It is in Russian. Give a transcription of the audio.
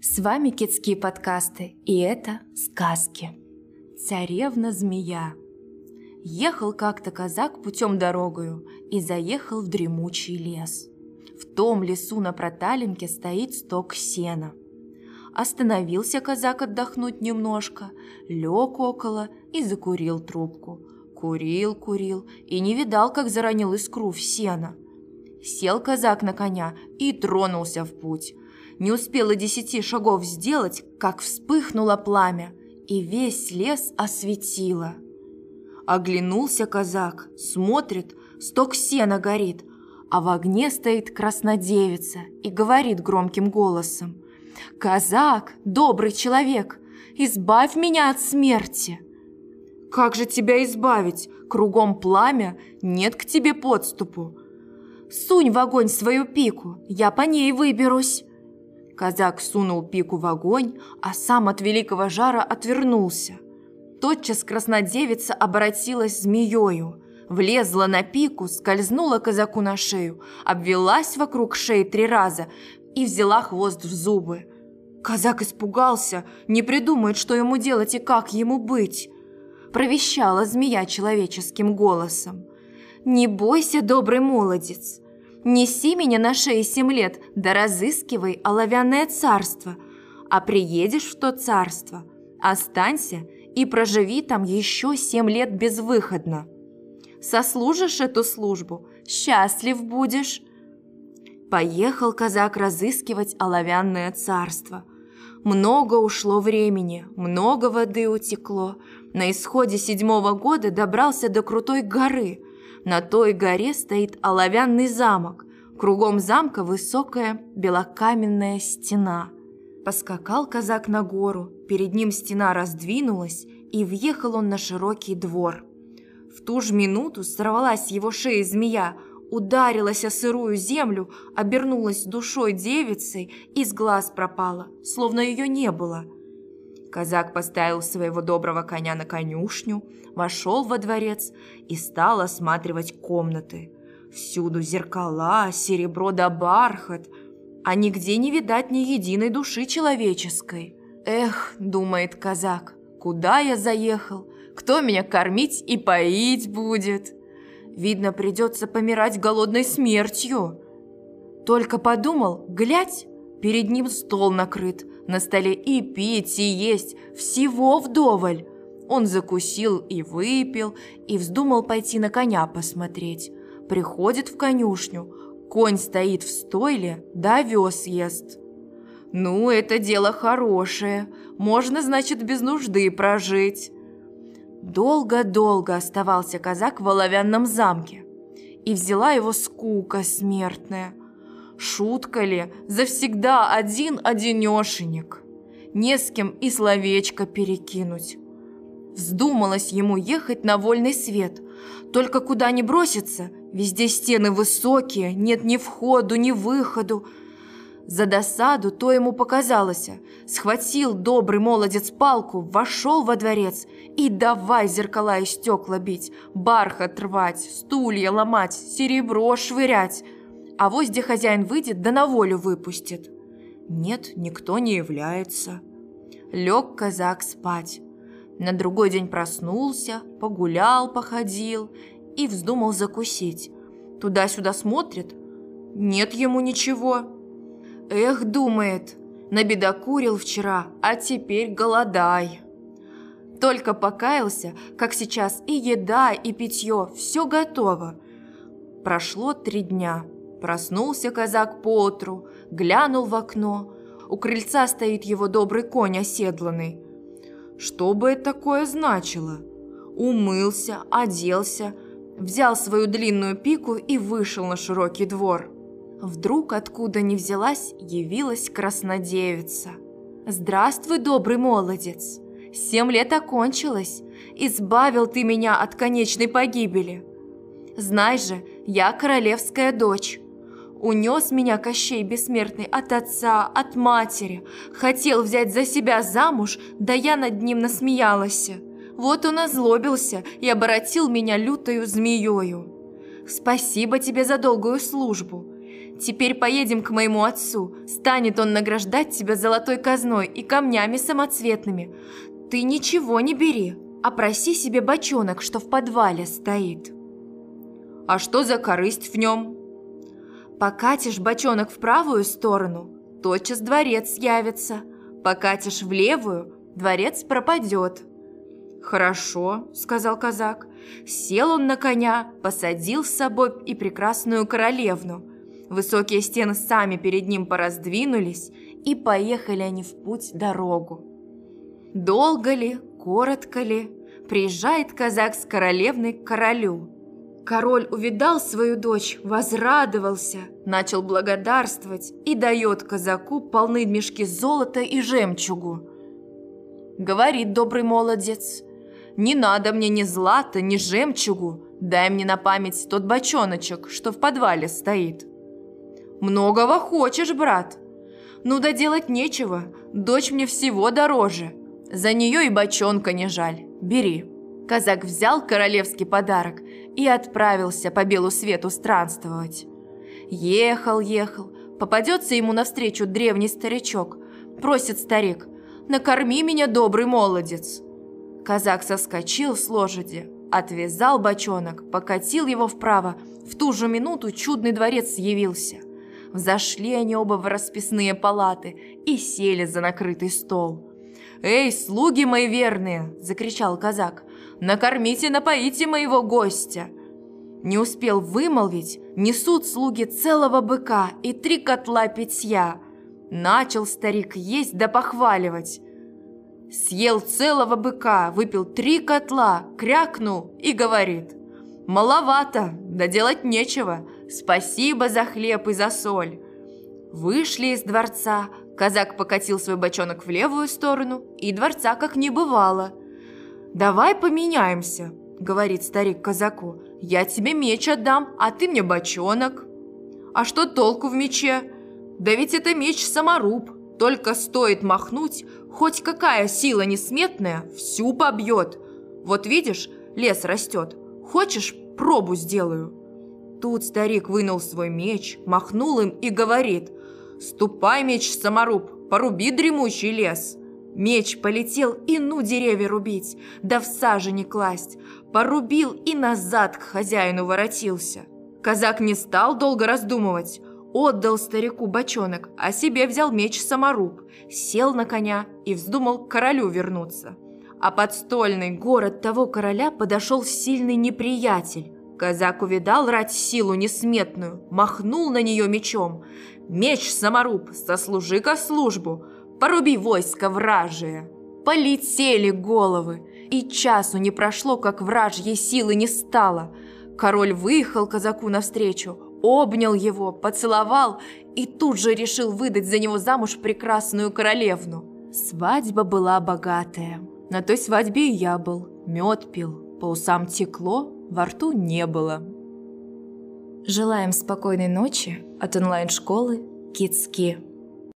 С вами Китские подкасты, и это сказки. Царевна-змея. Ехал как-то казак путем дорогою и заехал в дремучий лес. В том лесу на проталинке стоит сток сена. Остановился казак отдохнуть немножко, лег около и закурил трубку. Курил, курил и не видал, как заронил искру в сено. Сел казак на коня и тронулся в путь – не успела десяти шагов сделать, как вспыхнуло пламя, и весь лес осветило. Оглянулся казак, смотрит, сток сена горит, а в огне стоит краснодевица и говорит громким голосом. «Казак, добрый человек, избавь меня от смерти!» «Как же тебя избавить? Кругом пламя, нет к тебе подступу!» «Сунь в огонь свою пику, я по ней выберусь!» Казак сунул пику в огонь, а сам от великого жара отвернулся. Тотчас краснодевица обратилась змеёю, влезла на пику, скользнула казаку на шею, обвелась вокруг шеи три раза и взяла хвост в зубы. Казак испугался, не придумает, что ему делать и как ему быть. Провещала змея человеческим голосом. «Не бойся, добрый молодец, Неси меня на шее семь лет, да разыскивай оловянное царство. А приедешь в то царство, останься и проживи там еще семь лет безвыходно. Сослужишь эту службу, счастлив будешь. Поехал казак разыскивать оловянное царство. Много ушло времени, много воды утекло. На исходе седьмого года добрался до крутой горы – на той горе стоит оловянный замок. Кругом замка высокая белокаменная стена. Поскакал казак на гору, перед ним стена раздвинулась, и въехал он на широкий двор. В ту же минуту сорвалась его шея змея, ударилась о сырую землю, обернулась душой девицей и с глаз пропала, словно ее не было – Казак поставил своего доброго коня на конюшню, вошел во дворец и стал осматривать комнаты. Всюду зеркала, серебро да бархат, а нигде не видать ни единой души человеческой. «Эх», — думает казак, — «куда я заехал? Кто меня кормить и поить будет?» Видно, придется помирать голодной смертью. Только подумал, глядь, перед ним стол накрыт, на столе и пить, и есть, всего вдоволь. Он закусил и выпил, и вздумал пойти на коня посмотреть. Приходит в конюшню, конь стоит в стойле, да овес ест. Ну, это дело хорошее, можно, значит, без нужды прожить. Долго-долго оставался казак в оловянном замке, и взяла его скука смертная. Шутка ли, завсегда один-одинешенек. Не с кем и словечко перекинуть. Вздумалось ему ехать на вольный свет. Только куда ни броситься, везде стены высокие, нет ни входу, ни выходу. За досаду то ему показалось. Схватил добрый молодец палку, вошел во дворец и давай зеркала и стекла бить, бархат рвать, стулья ломать, серебро швырять – а вось где хозяин выйдет, да на волю выпустит. Нет, никто не является. Лег казак спать. На другой день проснулся, погулял, походил и вздумал закусить. Туда-сюда смотрит, нет ему ничего. Эх, думает, набедокурил вчера, а теперь голодай. Только покаялся, как сейчас и еда, и питье, все готово. Прошло три дня – Проснулся казак поутру, глянул в окно. У крыльца стоит его добрый конь оседланный. Что бы это такое значило? Умылся, оделся, взял свою длинную пику и вышел на широкий двор. Вдруг, откуда ни взялась, явилась краснодевица. «Здравствуй, добрый молодец! Семь лет окончилось. Избавил ты меня от конечной погибели. Знай же, я королевская дочь. Унес меня Кощей Бессмертный от отца, от матери. Хотел взять за себя замуж, да я над ним насмеялась. Вот он озлобился и обратил меня лютою змеёю. Спасибо тебе за долгую службу. Теперь поедем к моему отцу. Станет он награждать тебя золотой казной и камнями самоцветными. Ты ничего не бери, а проси себе бочонок, что в подвале стоит. А что за корысть в нем? Покатишь бочонок в правую сторону, тотчас дворец явится. Покатишь в левую, дворец пропадет. «Хорошо», — сказал казак. Сел он на коня, посадил с собой и прекрасную королевну. Высокие стены сами перед ним пораздвинулись, и поехали они в путь дорогу. Долго ли, коротко ли, приезжает казак с королевной к королю. Король увидал свою дочь, возрадовался, начал благодарствовать и дает казаку полны мешки золота и жемчугу. Говорит добрый молодец, «Не надо мне ни злата, ни жемчугу, дай мне на память тот бочоночек, что в подвале стоит». «Многого хочешь, брат?» «Ну да делать нечего, дочь мне всего дороже. За нее и бочонка не жаль, бери». Казак взял королевский подарок и отправился по белу свету странствовать. Ехал, ехал, попадется ему навстречу древний старичок. Просит старик, накорми меня, добрый молодец. Казак соскочил с лошади, отвязал бочонок, покатил его вправо. В ту же минуту чудный дворец явился. Взошли они оба в расписные палаты и сели за накрытый стол. «Эй, слуги мои верные!» – закричал казак. «Накормите, напоите моего гостя!» Не успел вымолвить, несут слуги целого быка и три котла питья. Начал старик есть да похваливать. Съел целого быка, выпил три котла, крякнул и говорит. «Маловато, да делать нечего. Спасибо за хлеб и за соль». Вышли из дворца, казак покатил свой бочонок в левую сторону, и дворца как не бывало. «Давай поменяемся», — говорит старик казаку. «Я тебе меч отдам, а ты мне бочонок». «А что толку в мече? Да ведь это меч-саморуб, только стоит махнуть, хоть какая сила несметная, всю побьет. Вот видишь, лес растет. Хочешь, пробу сделаю?» Тут старик вынул свой меч, махнул им и говорит «Ступай, меч-саморуб, поруби дремучий лес». Меч полетел и ну деревья рубить, да в саже не класть. Порубил и назад к хозяину воротился. Казак не стал долго раздумывать. Отдал старику бочонок, а себе взял меч-саморуб, сел на коня и вздумал к королю вернуться. А подстольный город того короля подошел сильный неприятель. Казак увидал рать силу несметную, махнул на нее мечом. «Меч-саморуб, сослужи-ка службу, поруби войско вражие!» Полетели головы, и часу не прошло, как вражьей силы не стало. Король выехал казаку навстречу, обнял его, поцеловал и тут же решил выдать за него замуж прекрасную королевну. Свадьба была богатая. На той свадьбе и я был. Мед пил, по усам текло, во рту не было. Желаем спокойной ночи от онлайн-школы Китски.